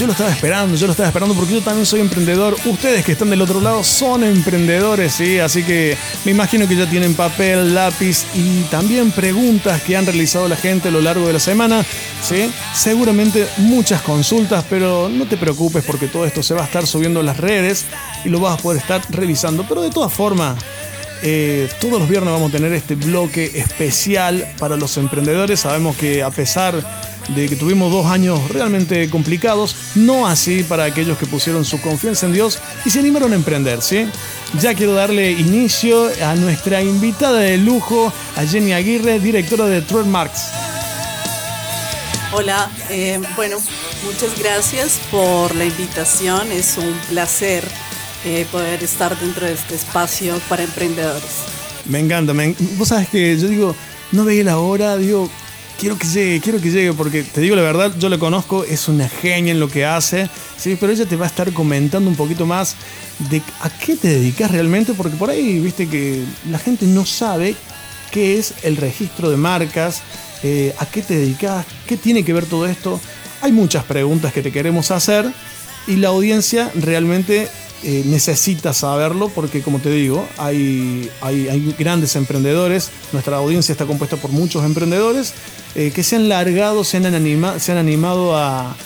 yo lo estaba esperando, yo lo estaba esperando porque yo también soy emprendedor. Ustedes que están del otro lado son emprendedores, ¿sí? Así que me imagino que ya tienen papel, lápiz y también preguntas que han realizado la gente a lo largo de la semana, ¿sí? Seguramente muchas consultas, pero no te preocupes porque todo esto se va a estar subiendo a las redes y lo vas a poder estar revisando. Pero de todas formas, eh, todos los viernes vamos a tener este bloque especial para los emprendedores. Sabemos que a pesar de que tuvimos dos años realmente complicados, no así para aquellos que pusieron su confianza en Dios y se animaron a emprender, ¿sí? Ya quiero darle inicio a nuestra invitada de lujo, a Jenny Aguirre, directora de Marks. Hola, eh, bueno, muchas gracias por la invitación. Es un placer eh, poder estar dentro de este espacio para emprendedores. Me encanta, vos sabes que yo digo, no veía la hora, digo, quiero que llegue, quiero que llegue, porque te digo la verdad, yo la conozco, es una genia en lo que hace, ¿sí? pero ella te va a estar comentando un poquito más de a qué te dedicas realmente, porque por ahí, viste que la gente no sabe qué es el registro de marcas, eh, a qué te dedicas, qué tiene que ver todo esto. Hay muchas preguntas que te queremos hacer y la audiencia realmente eh, necesita saberlo porque, como te digo, hay, hay, grandes emprendedores. Nuestra audiencia está compuesta por muchos emprendedores eh, que se han largado, se han, se han animado a,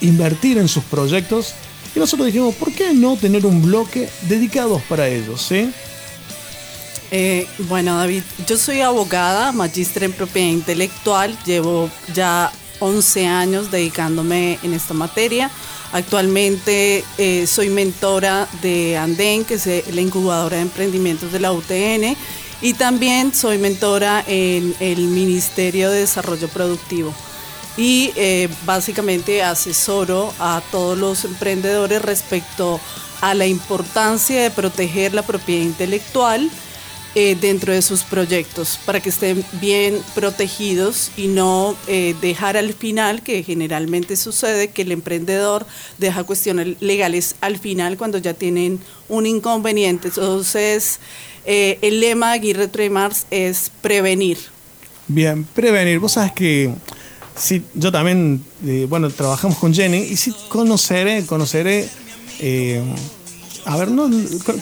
invertir en sus proyectos. Y nosotros dijimos, ¿por qué no tener un bloque dedicado para ellos? ¿sí? Eh, bueno, David, yo soy abogada, magíster en propiedad intelectual, llevo ya 11 años dedicándome en esta materia. Actualmente eh, soy mentora de Andén, que es eh, la incubadora de emprendimientos de la UTN, y también soy mentora en el Ministerio de Desarrollo Productivo. Y eh, básicamente asesoro a todos los emprendedores respecto a la importancia de proteger la propiedad intelectual eh, dentro de sus proyectos para que estén bien protegidos y no eh, dejar al final, que generalmente sucede, que el emprendedor deja cuestiones legales al final cuando ya tienen un inconveniente. Entonces, eh, el lema de Aguirre Tremars es prevenir. Bien, prevenir. Vos sabes que sí, yo también, bueno, trabajamos con Jenny y sí conoceré, conoceré a ver, no,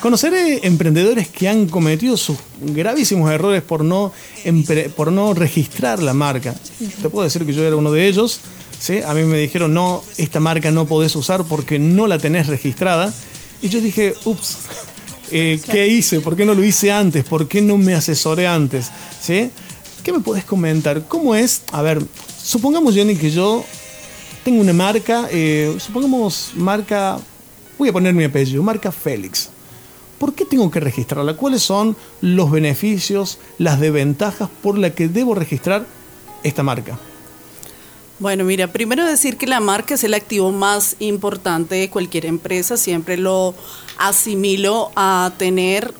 conoceré emprendedores que han cometido sus gravísimos errores por no, por no registrar la marca. Te puedo decir que yo era uno de ellos. ¿sí? A mí me dijeron, no, esta marca no podés usar porque no la tenés registrada. Y yo dije, ups, eh, ¿qué hice? ¿Por qué no lo hice antes? ¿Por qué no me asesoré antes? ¿Sí? ¿Qué me podés comentar? ¿Cómo es? A ver, supongamos, Jenny, que yo tengo una marca, eh, supongamos marca Voy a poner mi apellido, marca Félix. ¿Por qué tengo que registrarla? ¿Cuáles son los beneficios, las desventajas por las que debo registrar esta marca? Bueno, mira, primero decir que la marca es el activo más importante de cualquier empresa. Siempre lo asimilo a tener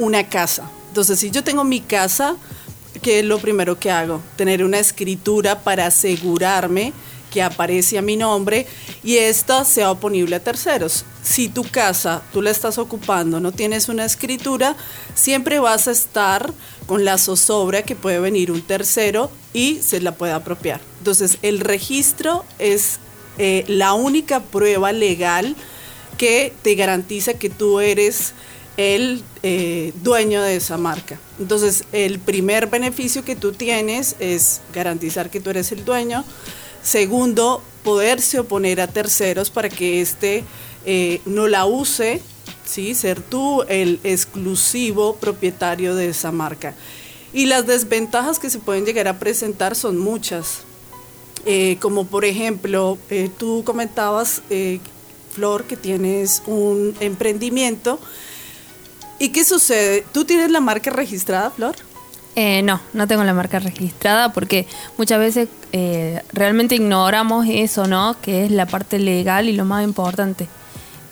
una casa. Entonces, si yo tengo mi casa, ¿qué es lo primero que hago? Tener una escritura para asegurarme que aparece a mi nombre y esta sea oponible a terceros. Si tu casa, tú la estás ocupando, no tienes una escritura, siempre vas a estar con la zozobra que puede venir un tercero y se la puede apropiar. Entonces, el registro es eh, la única prueba legal que te garantiza que tú eres el eh, dueño de esa marca. Entonces, el primer beneficio que tú tienes es garantizar que tú eres el dueño. Segundo, poderse oponer a terceros para que éste eh, no la use, ¿sí? ser tú el exclusivo propietario de esa marca. Y las desventajas que se pueden llegar a presentar son muchas. Eh, como por ejemplo, eh, tú comentabas, Flor, que tienes un emprendimiento. ¿Y qué sucede? ¿Tú tienes la marca registrada, Flor? Eh, no, no tengo la marca registrada porque muchas veces eh, realmente ignoramos eso, ¿no? Que es la parte legal y lo más importante.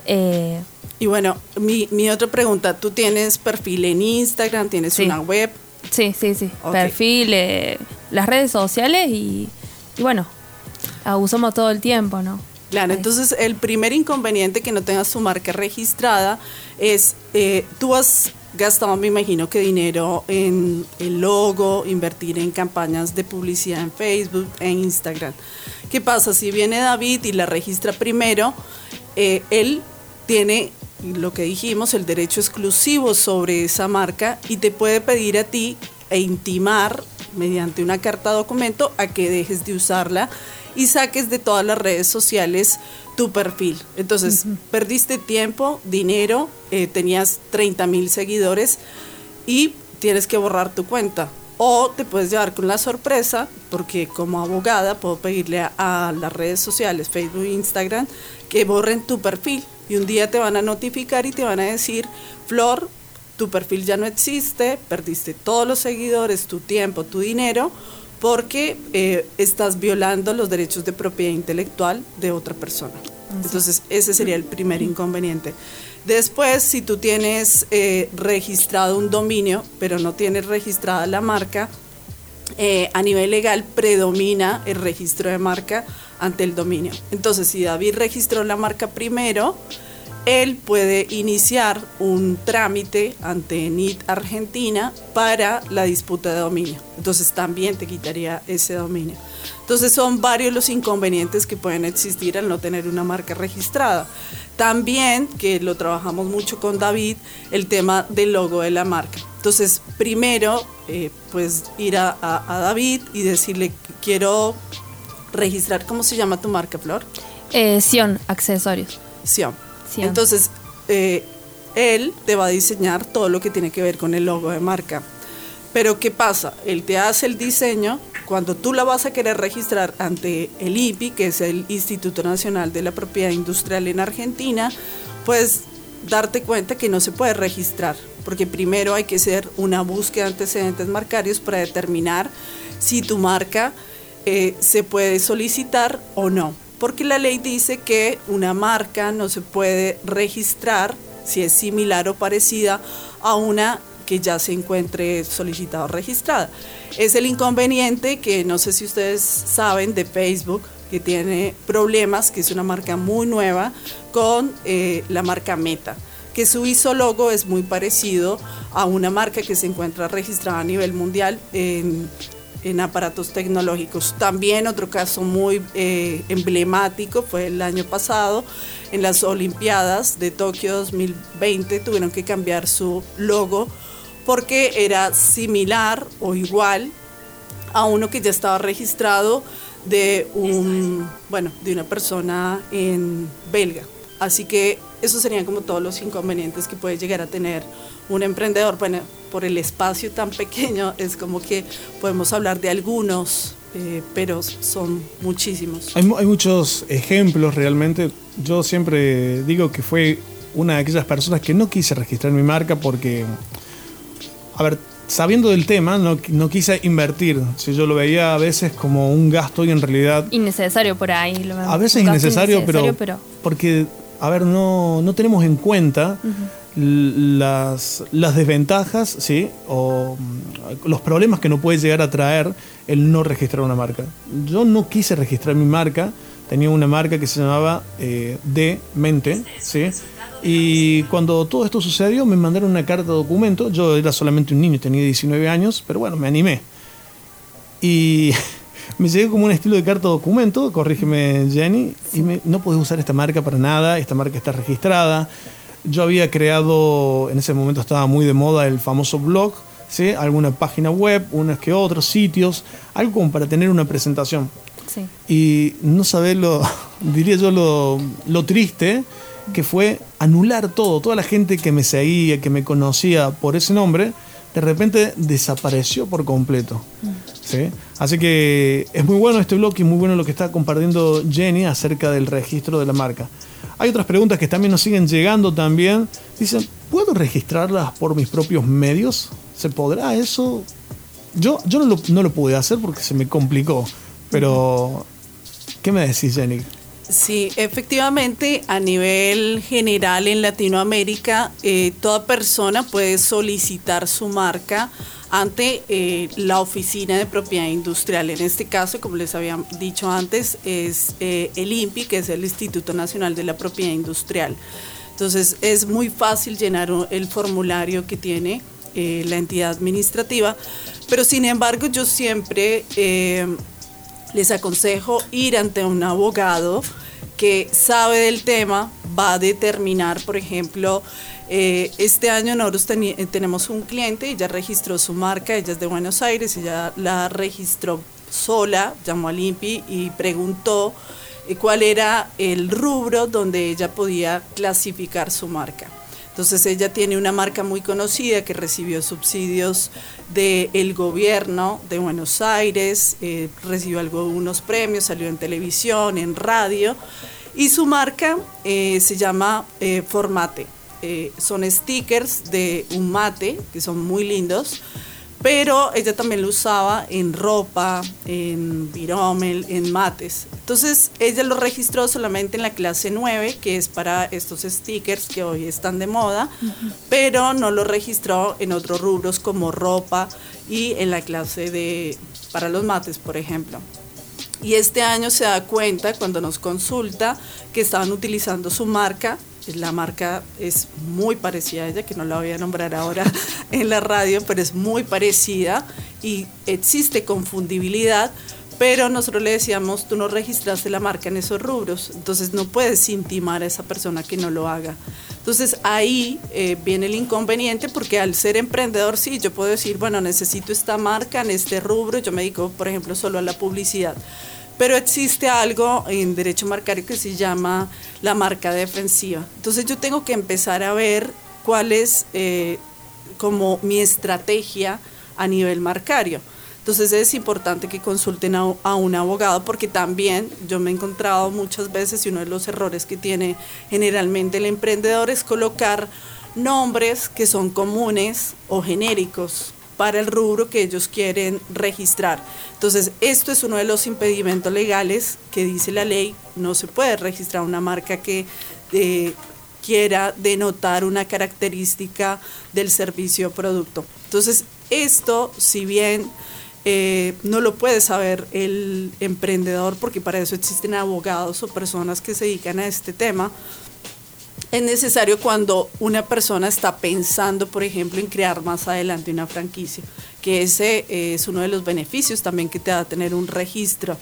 Eh, y bueno, mi, mi, otra pregunta, ¿tú tienes perfil en Instagram? ¿Tienes una web? Sí, sí, sí. Perfil, las redes sociales y, y bueno, usamos todo el tiempo, ¿no? Claro, entonces el primer inconveniente que no tengas tu marca registrada es, tú has gastado, me imagino que dinero en el logo, invertir en campañas de publicidad en Facebook, en Instagram. ¿Qué pasa? Si viene David y la registra primero, eh, él tiene lo que dijimos, el derecho exclusivo sobre esa marca y te puede pedir a ti e intimar mediante una carta documento a que dejes de usarla y saques de todas las redes sociales tu perfil. Entonces, perdiste tiempo, dinero, eh, tenías 30 mil seguidores y tienes que borrar tu cuenta. O te puedes llevar con la sorpresa, porque como abogada puedo pedirle a, a las redes sociales, Facebook Instagram, que borren tu perfil. Y un día te van a notificar y te van a decir, Flor, tu perfil ya no existe, perdiste todos los seguidores, tu tiempo, tu dinero, porque eh, estás violando los derechos de propiedad intelectual de otra persona. Entonces, ese sería el primer inconveniente. Después, si tú tienes eh, registrado un dominio, pero no tienes registrada la marca, eh, a nivel legal predomina el registro de marca ante el dominio. Entonces, si David registró la marca primero, él puede iniciar un trámite ante NIT Argentina para la disputa de dominio. Entonces también te quitaría ese dominio. Entonces son varios los inconvenientes que pueden existir al no tener una marca registrada. También, que lo trabajamos mucho con David, el tema del logo de la marca. Entonces, primero, eh, pues ir a, David y decirle, quiero registrar, ¿cómo se llama tu marca, Flor? Eh, Sion, accesorios. Sion. Entonces, eh, él te va a diseñar todo lo que tiene que ver con el logo de marca. Pero ¿qué pasa? Él te hace el diseño, cuando tú la vas a querer registrar ante el IPI, que es el Instituto Nacional de la Propiedad Industrial en Argentina, pues darte cuenta que no se puede registrar, porque primero hay que hacer una búsqueda de antecedentes marcarios para determinar si tu marca eh, se puede solicitar o no porque la ley dice que una marca no se puede registrar si es similar o parecida a una que ya se encuentre solicitada o registrada. Es el inconveniente que no sé si ustedes saben de Facebook, que tiene problemas, que es una marca muy nueva, con eh, la marca Meta que su ISO logo es muy parecido a una marca que se encuentra registrada a nivel mundial en aparatos tecnológicos. También otro caso muy eh, emblemático fue el año pasado, en las Olimpiadas de Tokio 2020 tuvieron que cambiar su logo porque era similar o igual a uno que ya estaba registrado de un bueno de una persona en belga así que esos serían como todos los inconvenientes que puede llegar a tener un emprendedor. Bueno, por el espacio tan pequeño es como que podemos hablar de algunos, eh, pero son muchísimos. Hay, hay, muchos ejemplos realmente. Yo siempre digo que fue una de aquellas personas que no quise registrar mi marca porque, a ver, sabiendo del tema, no, no quise invertir. Si yo lo veía a veces como un gasto y en realidad... Innecesario por ahí. a veces innecesario, pero, pero, Porque, a ver, no, no tenemos en cuenta las, las desventajas, ¿sí? O mm, los problemas que no puede llegar a traer el no registrar una marca. Yo no quise registrar mi marca, tenía una marca que se llamaba eh, De Mente, ¿sí? Y cuando todo esto sucedió, me mandaron una carta de documento. Yo era solamente un niño, tenía 19 años, pero bueno, me animé. Y me llegué como un estilo de carta documento, corrígeme Jenny, y me, no puedes usar esta marca para nada, esta marca está registrada. Yo había creado, en ese momento estaba muy de moda el famoso blog, ¿sí? alguna página web, unas que otros sitios, algo como para tener una presentación. Sí. Y no sabés lo, diría yo, lo, lo triste que fue anular todo, toda la gente que me seguía, que me conocía por ese nombre, de repente desapareció por completo. ¿sí? Así que es muy bueno este blog y muy bueno lo que está compartiendo Jenny acerca del registro de la marca. Hay otras preguntas que también nos siguen llegando también. Dicen, ¿puedo registrarlas por mis propios medios? ¿Se podrá eso? Yo, yo no, lo, no lo pude hacer porque se me complicó. Pero, ¿qué me decís, Jenny? Sí, efectivamente, a nivel general en Latinoamérica, eh, toda persona puede solicitar su marca ante eh, la Oficina de Propiedad Industrial. En este caso, como les había dicho antes, es eh, el INPI, que es el Instituto Nacional de la Propiedad Industrial. Entonces es muy fácil llenar el formulario que tiene eh, la entidad administrativa, pero sin embargo yo siempre les aconsejo ir ante un abogado que sabe del tema, va a determinar, por ejemplo, eh, este año nosotros tenemos un cliente, ella registró su marca, ella es de Buenos Aires, ella la registró sola, llamó al INPI y preguntó cuál era el rubro donde ella podía clasificar su marca. Entonces ella tiene una marca muy conocida que recibió subsidios del gobierno de Buenos Aires, eh, recibió algunos premios, salió en televisión, en radio, y su marca eh, se llama eh, Formate. son stickers de un mate, que son muy lindos, pero ella también lo usaba en ropa, en viromel, en mates. Entonces ella lo registró solamente en la clase 9, que es para estos stickers que hoy están de moda, pero no lo registró en otros rubros como ropa y en la clase de para los mates, por ejemplo. Y este año se da cuenta cuando nos consulta que estaban utilizando su marca la marca es muy parecida a ella, que no la voy a nombrar ahora en la radio, pero es muy parecida y existe confundibilidad, pero nosotros le decíamos, tú no registraste la marca en esos rubros, entonces no puedes intimar a esa persona que no lo haga. Entonces ahí eh, viene el inconveniente porque al ser emprendedor sí, yo puedo decir, bueno, necesito esta marca en este rubro, yo me dedico, por ejemplo, solo a la publicidad pero existe algo en derecho marcario que se llama la marca defensiva. Entonces yo tengo que empezar a ver cuál es eh, como mi estrategia a nivel marcario. Entonces es importante que consulten a, a, un abogado porque también yo me he encontrado muchas veces y uno de los errores que tiene generalmente el emprendedor es colocar nombres que son comunes o genéricos para el rubro que ellos quieren registrar. Entonces, esto es uno de los impedimentos legales que dice la ley, no se puede registrar una marca que eh, quiera denotar una característica del servicio o producto. Entonces, esto, si bien eh, no lo puede saber el emprendedor, porque para eso existen abogados o personas que se dedican a este tema, es necesario cuando una persona está pensando, por ejemplo, en crear más adelante una franquicia, que ese eh, es uno de los beneficios también que te da tener un registro,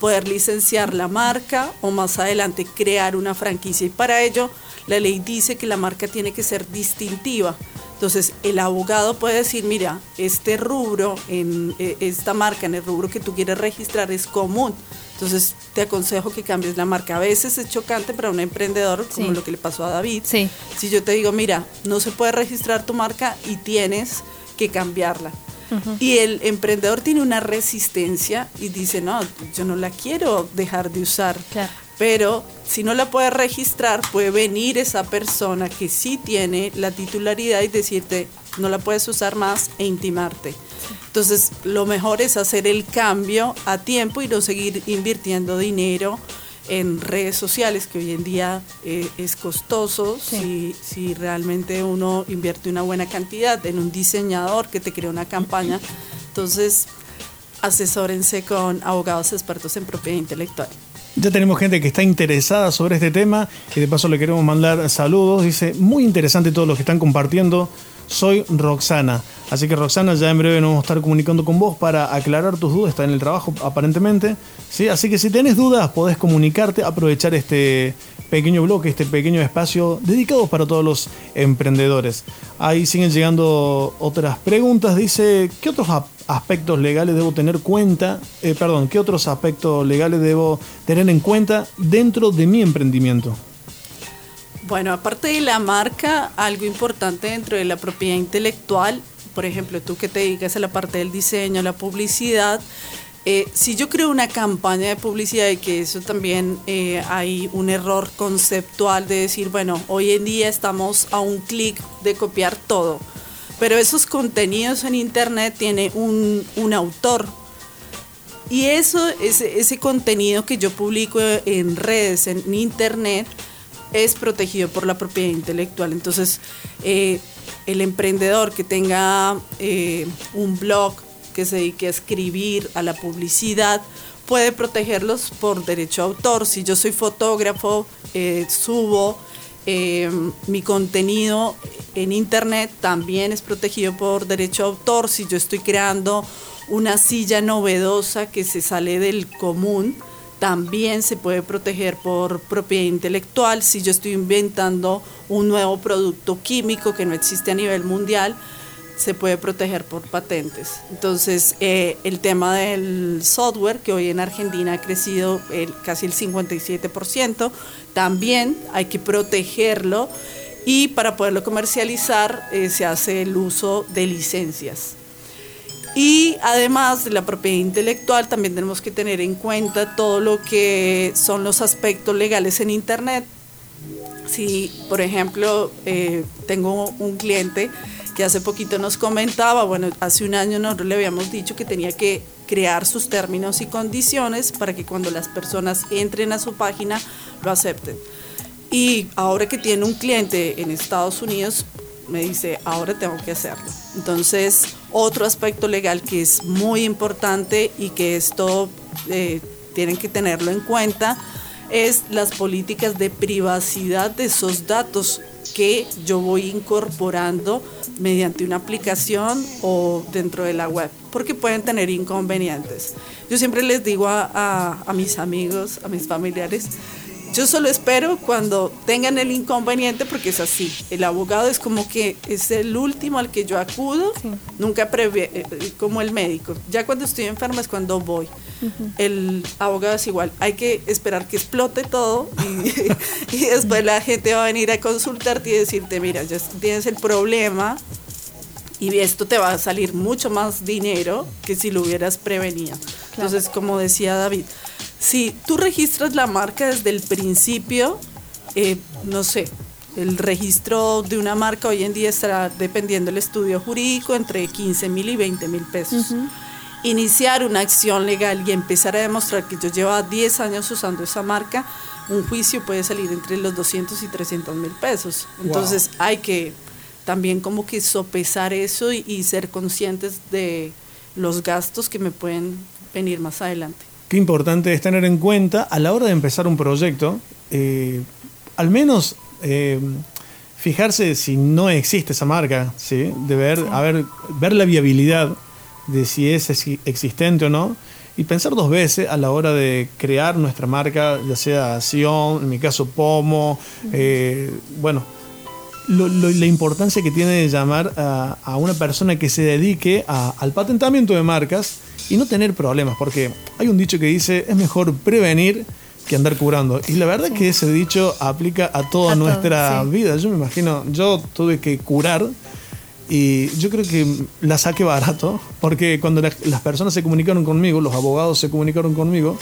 poder licenciar la marca o más adelante crear una franquicia. Y para ello, la ley dice que la marca tiene que ser distintiva. Entonces, el abogado puede decir, mira, este rubro, en eh, esta marca, en el rubro que tú quieres registrar es común entonces te aconsejo que cambies la marca. A veces es chocante para un emprendedor, como lo que le pasó a David. Sí. Si yo te digo, mira, no se puede registrar tu marca y tienes que cambiarla. Y el emprendedor tiene una resistencia y dice, no, yo no la quiero dejar de usar. Pero si no la puede registrar, puede venir esa persona que sí tiene la titularidad y decirte, no la puedes usar más e intimarte. Entonces, lo mejor es hacer el cambio a tiempo y no seguir invirtiendo dinero en redes sociales, que hoy en día eh, es costoso si, si realmente uno invierte una buena cantidad en un diseñador que te crea una campaña. Entonces, asesórense con abogados expertos en propiedad intelectual. Ya tenemos gente que está interesada sobre este tema y de paso le queremos mandar saludos. Dice, muy interesante todo lo que están compartiendo. Soy Roxana. Así que Roxana, ya en breve nos vamos a estar comunicando con vos para aclarar tus dudas. Está en el trabajo aparentemente. ¿sí? Así que si tenés dudas, podés comunicarte, aprovechar este pequeño bloque, este pequeño espacio dedicado para todos los emprendedores. Ahí siguen llegando otras preguntas. Dice, ¿qué otros aspectos legales debo tener cuenta? Eh, perdón, ¿qué otros aspectos legales debo tener en cuenta dentro de mi emprendimiento? Bueno, aparte de la marca, algo importante dentro de la propiedad intelectual, por ejemplo, tú que te dedicas a la parte del diseño, la publicidad, eh, si yo creo una campaña de publicidad y que eso también eh, hay un error conceptual de decir, bueno, hoy en día estamos a un clic de copiar todo, pero esos contenidos en Internet tienen un, un autor. Y eso, ese contenido que yo publico en redes, en Internet, es protegido por la propiedad intelectual. Entonces, eh, el emprendedor que tenga eh, un blog que se dedique a escribir, a la publicidad, puede protegerlos por derecho a autor. Si yo soy fotógrafo, eh, subo mi contenido en internet también es protegido por derecho de autor. Si yo estoy creando una silla novedosa que se sale del común, también se puede proteger por propiedad intelectual. Si yo estoy inventando un nuevo producto químico que no existe a nivel mundial, se puede proteger por patentes. Entonces, eh, el tema del software, que hoy en Argentina ha crecido casi el 57%, también hay que protegerlo y para poderlo comercializar eh, se hace el uso de licencias. Y además de la propiedad intelectual, también tenemos que tener en cuenta todo lo que son los aspectos legales en Internet. Si, por ejemplo, eh, tengo un cliente que hace poquito nos comentaba, bueno, hace un año nosotros le habíamos dicho que tenía que crear sus términos y condiciones para que cuando las personas entren a su página lo acepten. Y ahora que tiene un cliente en Estados Unidos, me dice, ahora tengo que hacerlo. Entonces, otro aspecto legal que es muy importante y que esto eh, tienen que tenerlo en cuenta es las políticas de privacidad de esos datos que yo voy incorporando mediante una aplicación o dentro de la web, porque pueden tener inconvenientes. Yo siempre les digo a, a mis amigos, a mis familiares, yo solo espero cuando tengan el inconveniente, porque es así. El abogado es como que es el último al que yo acudo, nunca prevé, eh, eh, como el médico. Ya cuando estoy enferma es cuando voy. El abogado es igual. Hay que esperar que explote todo y, y, después la gente va a venir a consultarte y decirte, mira, ya tienes el problema y esto te va a salir mucho más dinero que si lo hubieras prevenido. Entonces, como decía David, si tú registras la marca desde el principio, eh, no sé, el registro de una marca hoy en día estará dependiendo del estudio jurídico entre 15 mil y 20 mil pesos. Iniciar una acción legal y empezar a demostrar que yo llevo 10 años usando esa marca, un juicio puede salir entre los 200 y 300 mil pesos. Entonces hay que también como que sopesar eso y ser conscientes de los gastos que me pueden venir más adelante qué importante es tener en cuenta a la hora de empezar un proyecto, eh, al menos eh, fijarse si no existe esa marca, ¿sí? de ver, A ver, ver la viabilidad de si es existente o no, y pensar dos veces a la hora de crear nuestra marca, ya sea Sion, en mi caso Pomo, eh, bueno, la importancia que tiene de llamar a, una persona que se dedique al patentamiento de marcas y no tener problemas, porque hay un dicho que dice, es mejor prevenir que andar curando. Y la verdad es que ese dicho aplica a toda nuestra vida. Yo me imagino, yo tuve que curar y yo creo que la saqué barato, porque cuando las personas se comunicaron conmigo, los abogados se comunicaron conmigo,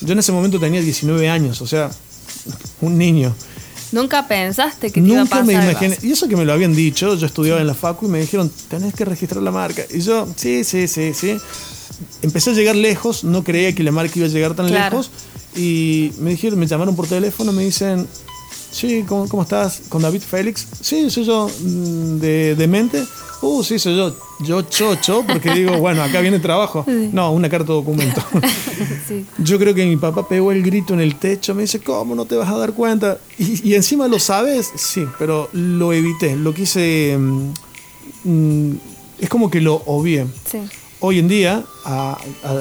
yo en ese momento tenía 19 años, o sea, un niño. ¿Nunca pensaste que te iba a pasar me imaginé. Y eso que me lo habían dicho, yo estudiaba en la facu y me dijeron, tenés que registrar la marca. Y yo, sí, sí, sí, sí empecé a llegar lejos, no creía que la marca iba a llegar tan lejos. Y me dijeron, me llamaron por teléfono, me dicen, sí, ¿cómo, cómo estás? ¿Con David Félix? Sí, soy yo, mm, de, de mente. Uh, sí, soy yo. Yo chocho, porque digo, bueno, acá viene trabajo. No, una carta de documento. Yo creo que mi papá pegó el grito en el techo, me dice, ¿cómo no te vas a dar cuenta? Y, encima lo sabes, sí, pero lo evité, lo quise... Mm, mm, es como que lo obvié. Sí hoy en día a,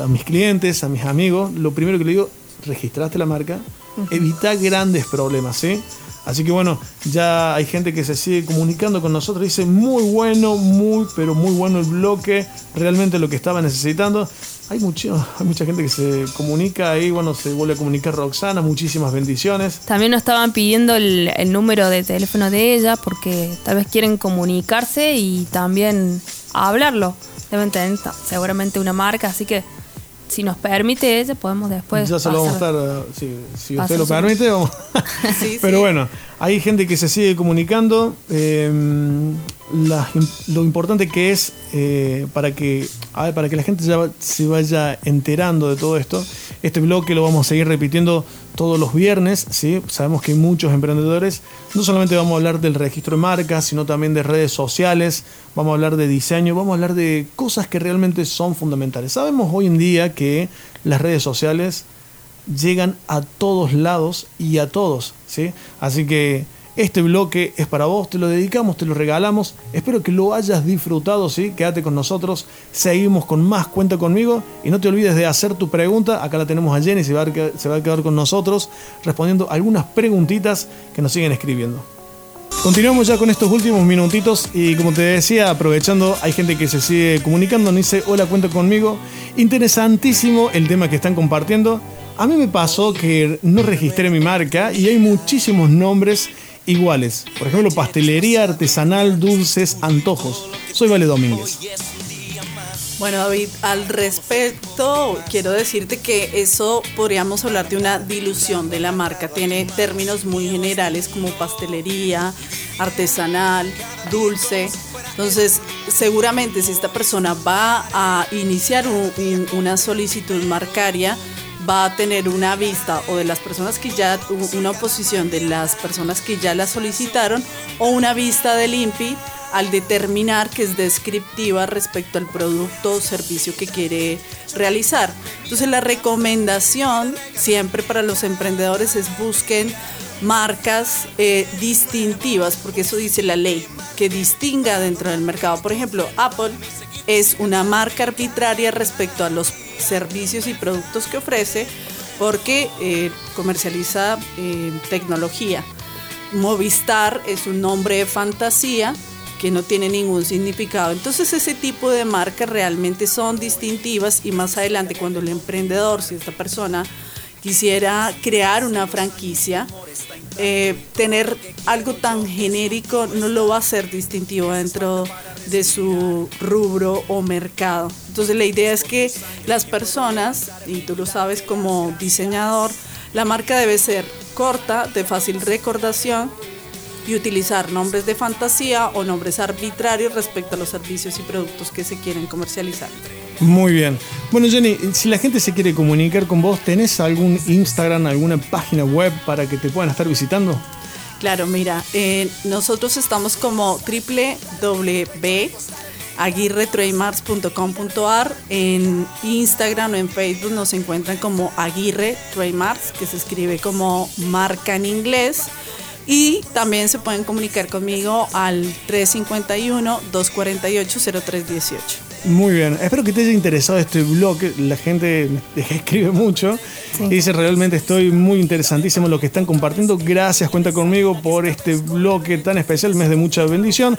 mis clientes, a mis amigos, lo primero que le digo, registraste la marca, evita grandes problemas, ¿sí? Así que bueno, ya hay gente que se sigue comunicando con nosotros, dice muy bueno, muy, pero muy bueno el bloque, realmente lo que estaba necesitando. Hay, mucho, hay mucha gente que se comunica ahí, bueno, se vuelve a comunicar Roxana, muchísimas bendiciones. También nos estaban pidiendo el, el número de teléfono de ella porque tal vez quieren comunicarse y también hablarlo deben tener seguramente una marca, así que si nos permite ella, podemos después. Ya se lo vamos a estar, eh, si, usted lo permite, vamos. Pero bueno, hay gente que se sigue comunicando. Eh, lo importante que es eh, para que para que la gente ya se vaya enterando de todo esto. Este bloque lo vamos a seguir repitiendo todos los viernes. ¿sí? Sabemos que hay muchos emprendedores. No solamente vamos a hablar del registro de marcas, sino también de redes sociales. Vamos a hablar de diseño. Vamos a hablar de cosas que realmente son fundamentales. Sabemos hoy en día que las redes sociales llegan a todos lados y a todos. ¿sí? Así que Este bloque es para vos, te lo dedicamos, te lo regalamos. Espero que lo hayas disfrutado, ¿sí? Quédate con nosotros. Seguimos con más Cuenta conmigo. Y no te olvides de hacer tu pregunta. Acá la tenemos a Jenny, se va a, se va a quedar con nosotros respondiendo algunas preguntitas que nos siguen escribiendo. Continuamos ya con estos últimos minutitos y como te decía, aprovechando, hay gente que se sigue comunicando, dice, hola, cuenta conmigo. Interesantísimo el tema que están compartiendo. A mí me pasó que no registré mi marca y hay muchísimos nombres iguales. Por ejemplo, pastelería artesanal, dulces, antojos. Soy Vale Domínguez. Bueno, David, al respecto, quiero decirte que eso podríamos hablar de una dilución de la marca. Tiene términos muy generales como pastelería, artesanal, dulce. Entonces, seguramente si esta persona va a iniciar una solicitud marcaria, va a tener una vista o de las personas que ya, una oposición de las personas que ya la solicitaron o una vista del INPI al determinar que es descriptiva respecto al producto o servicio que quiere realizar. Entonces la recomendación siempre para los emprendedores es busquen marcas eh, distintivas, porque eso dice la ley, que distinga dentro del mercado. Por ejemplo, Apple es una marca arbitraria respecto a los servicios y productos que ofrece porque eh, comercializa eh, tecnología. Movistar es un nombre de fantasía que no tiene ningún significado. Entonces ese tipo de marcas realmente son distintivas y más adelante cuando el emprendedor, si esta persona quisiera crear una franquicia, eh, tener algo tan genérico no lo va a ser distintivo dentro de su rubro o mercado. Entonces la idea es que las personas, y tú lo sabes como diseñador, la marca debe ser corta, de fácil recordación, y utilizar nombres de fantasía o nombres arbitrarios respecto a los servicios y productos que se quieren comercializar. Muy bien. Bueno, Jenny, si la gente se quiere comunicar con vos, ¿tenés algún Instagram, alguna página web para que te puedan estar visitando? Claro, mira, eh, nosotros estamos como www.aguirretrademarks.com.ar en Instagram o en Facebook nos encuentran como Aguirre Trademarks, que se escribe como marca en inglés. Y también se pueden comunicar conmigo al 351-248-0318. Muy bien, espero que te haya interesado este blog. La gente escribe mucho y dice realmente estoy muy interesantísimo lo que están compartiendo. Gracias, cuenta conmigo por este bloque tan especial, mes de mucha bendición.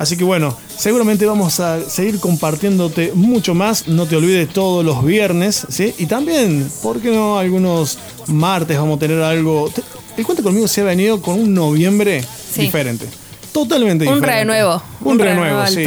Así que bueno, seguramente vamos a seguir compartiéndote mucho más. No te olvides todos los viernes, ¿sí? Y también, ¿por qué no? Algunos martes vamos a tener algo. El cuento conmigo se ha venido con un noviembre diferente. Totalmente diferente. Un renuevo. Un, renuevo, sí.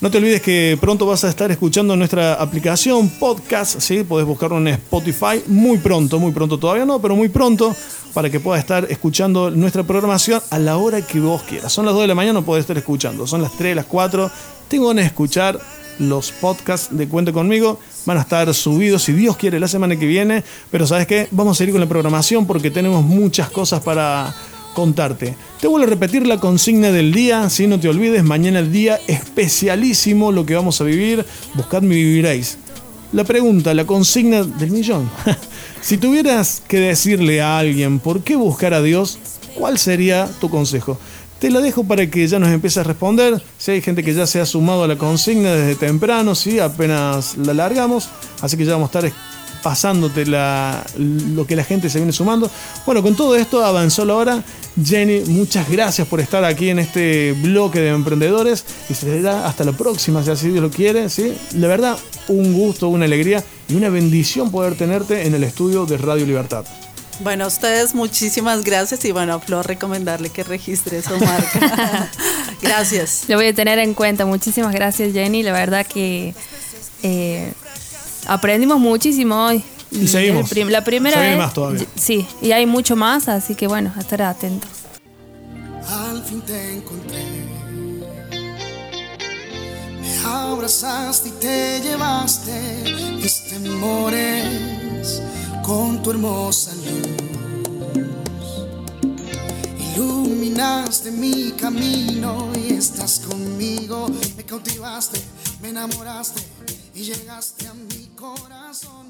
No te olvides que pronto vas a estar escuchando nuestra aplicación podcast, ¿sí? Podés buscarlo en Spotify muy pronto, muy pronto todavía no, pero muy pronto para que puedas estar escuchando nuestra programación a la hora que vos quieras. Son las 2 de la mañana, no podés estar escuchando. Son las 3, las 4. Tengo ganas de escuchar los podcasts de Cuente conmigo. Van a estar subidos, si Dios quiere, la semana que viene. Pero ¿sabes qué? Vamos a seguir con la programación porque tenemos muchas cosas para contarte. Te vuelvo a repetir la consigna del día, si no te olvides, mañana el día especialísimo lo que vamos a vivir. Buscadme y viviréis. La pregunta, la consigna del millón. si tuvieras que decirle a alguien por qué buscar a Dios, ¿cuál sería tu consejo? Te la dejo para que ya nos empieces a responder. Si hay gente que ya se ha sumado a la consigna desde temprano, sí, apenas la largamos. Así que ya vamos a estar pasándote lo que la gente se viene sumando. Bueno, con todo esto avanzó la hora. Jenny, muchas gracias por estar aquí en este bloque de emprendedores y se da hasta la próxima, si así Dios lo quiere. ¿sí? La verdad, un gusto, una alegría y una bendición poder tenerte en el estudio de Radio Libertad. Bueno, a ustedes muchísimas gracias y bueno, Flor, recomendarle que registre su marca. gracias. Lo voy a tener en cuenta. Muchísimas gracias, Jenny. La verdad que eh, aprendimos muchísimo hoy. Y seguimos. la primera vez. más todavía. Sí, y hay mucho más, así que bueno, a estar atentos. Al fin te encontré. Me abrazaste y te llevaste mis temores con tu hermosa luz. Iluminaste mi camino y estás conmigo. Me cautivaste, me enamoraste y llegaste a mi corazón.